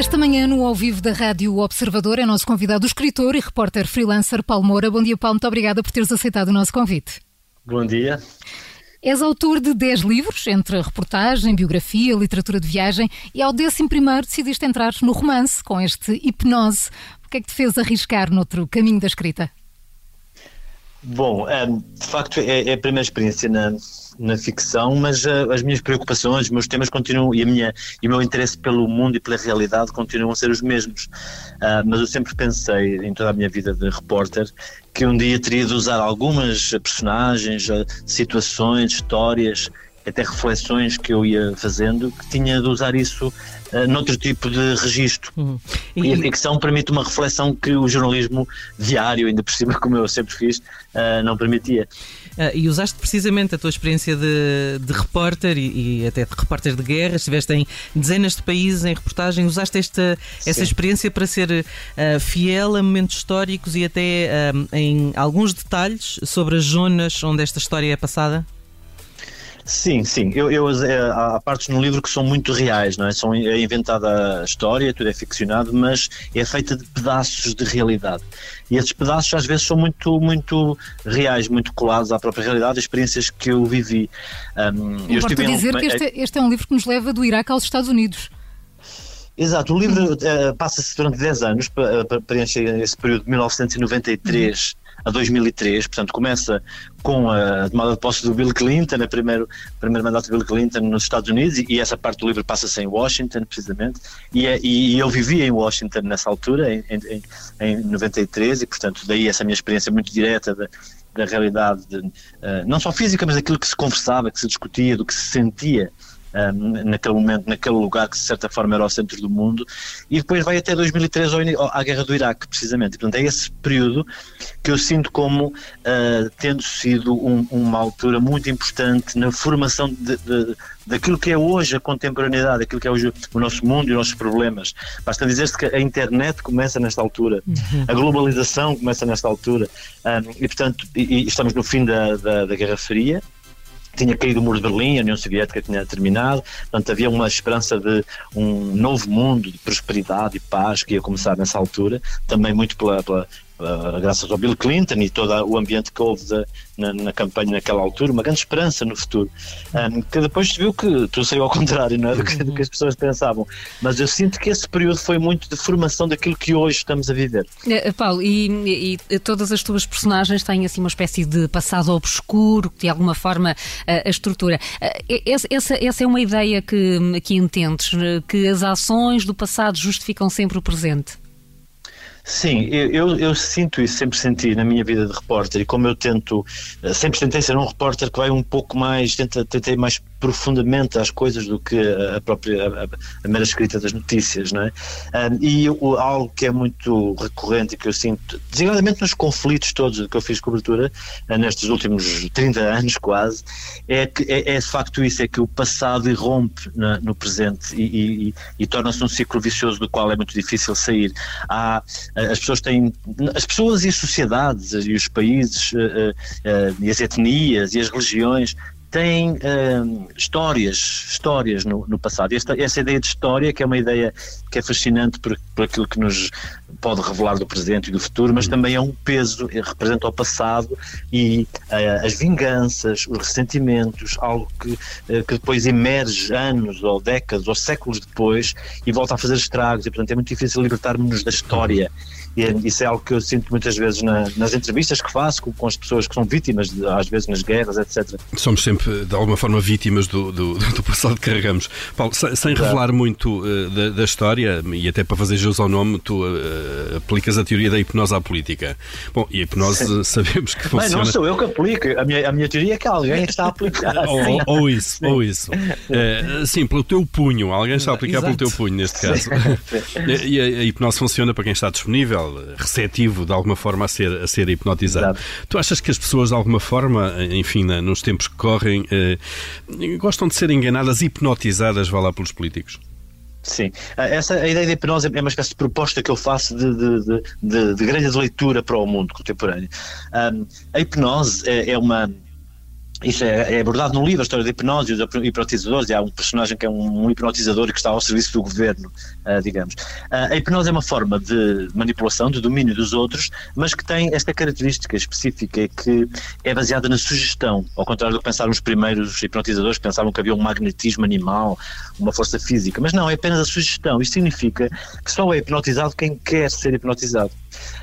Esta manhã, no ao vivo da Rádio Observador, é nosso convidado o escritor e repórter freelancer Paulo Moura. Bom dia, Paulo. Muito obrigada por teres aceitado o nosso convite. Bom dia. És autor de 10 livros, entre reportagem, biografia, literatura de viagem, e ao 11 decidiste entrar no romance com este hipnose. O que é que te fez arriscar noutro caminho da escrita? Bom, ehm, de facto é, é a primeira experiência na, na ficção, mas uh, as minhas preocupações, os meus temas continuam e, a minha, e o meu interesse pelo mundo e pela realidade continuam a ser os mesmos. Uh, mas eu sempre pensei, em toda a minha vida de repórter, que um dia teria de usar algumas personagens, uh, situações, histórias até reflexões que eu ia fazendo, que tinha de usar isso uh, noutro tipo de registro. Uhum. E... e... a ficção permite uma reflexão que o jornalismo diário, ainda por cima, como eu sempre fiz, uh, não permitia. Uh, e usaste precisamente a tua experiência de, de repórter e, e, até de repórter de guerra, estiveste em dezenas de países em reportagem, usaste esta, essa experiência para ser uh, fiel a momentos históricos e até em alguns detalhes sobre as zonas onde esta história é passada? Sim, sim. Eu, eu, é, há partes no livro que são muito reais, não é? São, é inventada a história, tudo é ficcionado, mas é feita de pedaços de realidade. E esses pedaços às vezes são muito, muito reais, muito colados à própria realidade, experiências que eu vivi. Um, eu estive dizer que este, este é um livro que nos leva do Iraque aos Estados Unidos. Exato, o livro uh, passa-se durante 10 anos, para, para preencher esse período de 1993 a 2003, portanto começa com a tomada de posse do Bill Clinton, a primeiro, primeiro mandato do Bill Clinton nos Estados Unidos, e, e essa parte do livro passa-se em Washington, precisamente, e, é, e, eu vivia em Washington nessa altura, em, em, em 93, e portanto daí essa minha experiência muito direta da, da realidade, de, uh, não só física, mas daquilo que se conversava, que se discutia, do que se sentia um, naquele momento, naquele lugar que de certa forma era o centro do mundo, e depois vai até 2003 à guerra do Iraque, precisamente. Portanto, é esse período que eu sinto como uh, tendo sido um, uma altura muito importante na formação de, de, daquilo que é hoje a contemporaneidade, aquilo que é hoje o nosso mundo e os nossos problemas. Basta dizer-se que a internet começa nesta altura, uhum. a globalização começa nesta altura, um, e portanto, e, e estamos no fim da, da, da Guerra Fria tinha caído o muro de Berlim, a União Soviética tinha terminado, portanto havia uma esperança de um novo mundo de prosperidade e paz que ia começar nessa altura, também muito pela, pela, uh, graças ao Bill Clinton e todo o ambiente que houve de, na, na, campanha naquela altura, uma grande esperança no futuro. Um, que depois se viu que tudo saiu ao contrário não é? do, que, do, que, as pessoas pensavam. Mas eu sinto que esse período foi muito de formação daquilo que hoje estamos a viver. Uh, Paulo, e, e, todas as tuas personagens têm assim uma espécie de passado obscuro, que de alguma forma uh, a estrutura. Essa, essa é uma ideia que, que entendes, que as ações do passado justificam sempre o presente? Sim, eu, eu, sinto isso, sempre senti na minha vida de repórter e como eu tento, eh, sempre tentei ser um repórter que vai um pouco mais, tenta, tentei mais profundamente às coisas do que a própria a, a mera escrita das notícias, não é? Um, e o, algo que é muito recorrente e que eu sinto, designadamente nos conflitos todos que eu fiz cobertura uh, nestes últimos 30 anos quase, é que é, é de facto isso, é que o passado irrompe na, no presente e, e, e torna-se um ciclo vicioso do qual é muito difícil sair. Há, as pessoas têm, as pessoas e as sociedades e os países uh, uh, e as etnias e as religiões têm uh, histórias, histórias no, no passado. Esta, essa ideia de história, que é uma ideia que é fascinante por, por aquilo que nos pode revelar do presente e do futuro, mas uhum. também é um peso, representa o passado e uh, as vinganças, os ressentimentos, algo que, uh, que depois emerge anos ou décadas ou séculos depois e volta a fazer estragos. E, portanto, é muito difícil libertar-nos da história. E é, isso é algo que eu sinto muitas vezes na, nas entrevistas que faço com, com, as pessoas que são vítimas, de, às vezes nas guerras, etc. Somos sempre, de alguma forma, vítimas do, do, do passado que carregamos. Paulo, sem, sem revelar muito uh, da, da, história, e até para fazer jus ao nome, tu uh, aplicas a teoria da hipnose à política. Bom, e a hipnose Sim. sabemos que funciona. Mas não sou eu que aplico, a minha, a minha teoria é que alguém está a aplicar. ou, ou, isso, sim. ou isso. Uh, sim, pelo teu punho, alguém está a aplicar Exato. pelo teu punho, neste caso. e a, a hipnose funciona para quem está disponível receptivo de alguma forma a ser, a ser hipnotizado. Exato. Tu achas que as pessoas de alguma forma, enfim, nos tempos que correm, eh, gostam de ser enganadas, hipnotizadas, vá lá, pelos políticos? Sim, ah, essa a ideia da hipnose é uma espécie de proposta que eu faço de, de, de, de grelha de leitura para o mundo contemporâneo. Um, a hipnose é, é uma isso é, é, abordado no livro, a história da hipnose e dos hipnotizadores, e há um personagem que é um, um hipnotizador e que está ao serviço do governo, uh, digamos. Uh, a hipnose é uma forma de manipulação, de domínio dos outros, mas que tem esta característica específica que é baseada na sugestão, ao contrário do que pensaram os primeiros hipnotizadores, que pensavam que havia um magnetismo animal, uma força física, mas não, é apenas a sugestão. Isto significa que só é hipnotizado quem quer ser hipnotizado.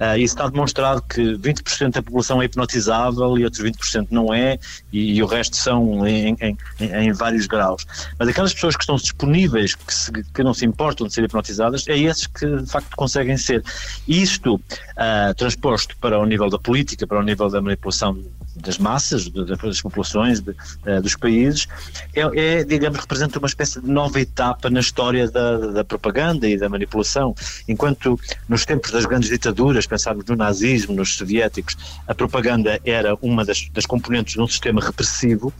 Uh, está demonstrado que 20% da população é hipnotizável e outros 20% não é, e, e, o resto são em, em, em, vários graus. Mas aquelas pessoas que estão disponíveis, que, se, que, não se importam de ser hipnotizadas, é esses que de facto conseguem ser. Isto uh, transposto para o nível da política, para o nível da manipulação das massas, das populações de, uh, dos países, é, é, digamos, representa uma espécie de nova etapa na história da, da, propaganda e da manipulação. Enquanto nos tempos das grandes ditaduras, pensarmos no nazismo, nos soviéticos, a propaganda era uma das, das componentes de um sistema repressivo,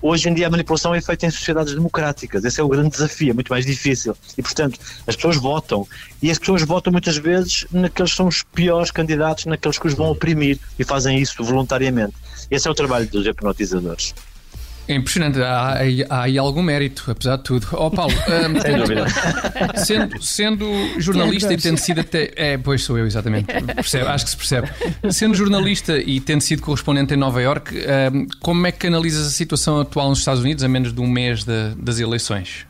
Hoje em dia a manipulação é feita em sociedades democráticas. Esse é o grande desafio, é muito mais difícil. E, portanto, as pessoas votam. E as pessoas votam muitas vezes naqueles que são os piores candidatos, naqueles que os vão oprimir. E fazem isso voluntariamente. Esse é o trabalho dos hipnotizadores. É impressionante, há, há, aí algum mérito, apesar de tudo. Ó oh, Paulo, um, Sem dúvida. Sendo, sendo jornalista e tendo sido até. É, pois sou eu, exatamente. Percebe, acho que se percebe. Sendo jornalista e tendo sido correspondente em Nova York, um, como é que analisas a situação atual nos Estados Unidos a menos de um mês de, das eleições?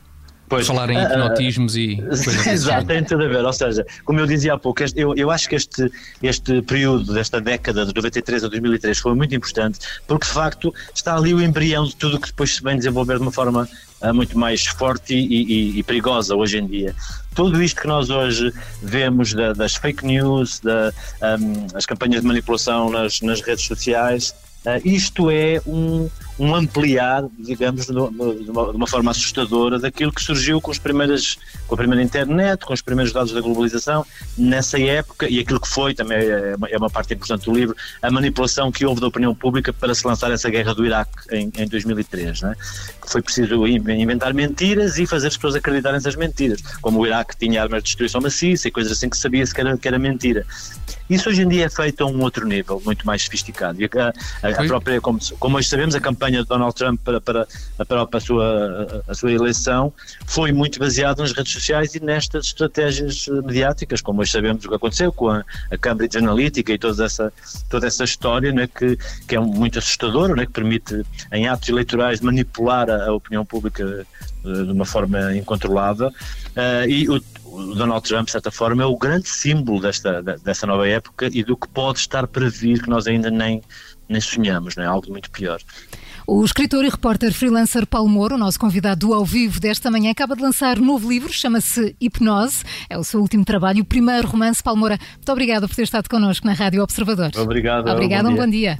Pois, falar em ah, hipnotismos uh, e coisas Exato, tem tudo a ver. Ou seja, como eu dizia há pouco, este, eu, eu acho que este, este período, desta década de 93 a 2003, foi muito importante, porque de facto está ali o embrião de tudo que depois se vem desenvolver de uma forma uh, muito mais forte e, e, e, perigosa hoje em dia. Tudo isto que nós hoje vemos da, das fake news, da, um, as campanhas de manipulação nas, nas redes sociais, uh, isto é um um ampliar, digamos, de uma, de uma, forma assustadora daquilo que surgiu com, as primeiras, com a primeira internet, com os primeiros dados da globalização, nessa época, e aquilo que foi, também é uma, é uma parte importante do livro, a manipulação que houve da opinião pública para se lançar essa guerra do Iraque em, em 2003, né? que foi preciso inventar mentiras e fazer as pessoas acreditarem nessas mentiras, como o Iraque tinha armas de destruição maciça e coisas assim que sabia-se que era, que era mentira. Isso hoje em dia é feito a um outro nível, muito mais sofisticado. E a, a, a própria, como, como hoje sabemos, a campanha campanha de Donald Trump para, para, para, para a, sua, a sua eleição foi muito baseado nas redes sociais e nestas estratégias mediáticas, como hoje sabemos o que aconteceu com a, a Cambridge Analytica e toda essa, toda essa história né, que, que é muito assustadora, né, que permite em atos eleitorais manipular a, a opinião pública uh, de uma forma incontrolada. Uh, e o, o Donald Trump, de certa forma, é o grande símbolo desta, dessa nova época e do que pode estar para vir, que nós ainda nem, nem sonhamos, não é? Algo muito pior. O escritor e repórter freelancer Paulo Moura, o nosso convidado do ao vivo desta manhã, acaba de lançar um novo livro, chama-se Hipnose. É o seu último trabalho, o primeiro romance. Paulo Moura, muito obrigada por ter estado connosco na Rádio Observador. Obrigado. Obrigado, um bom dia.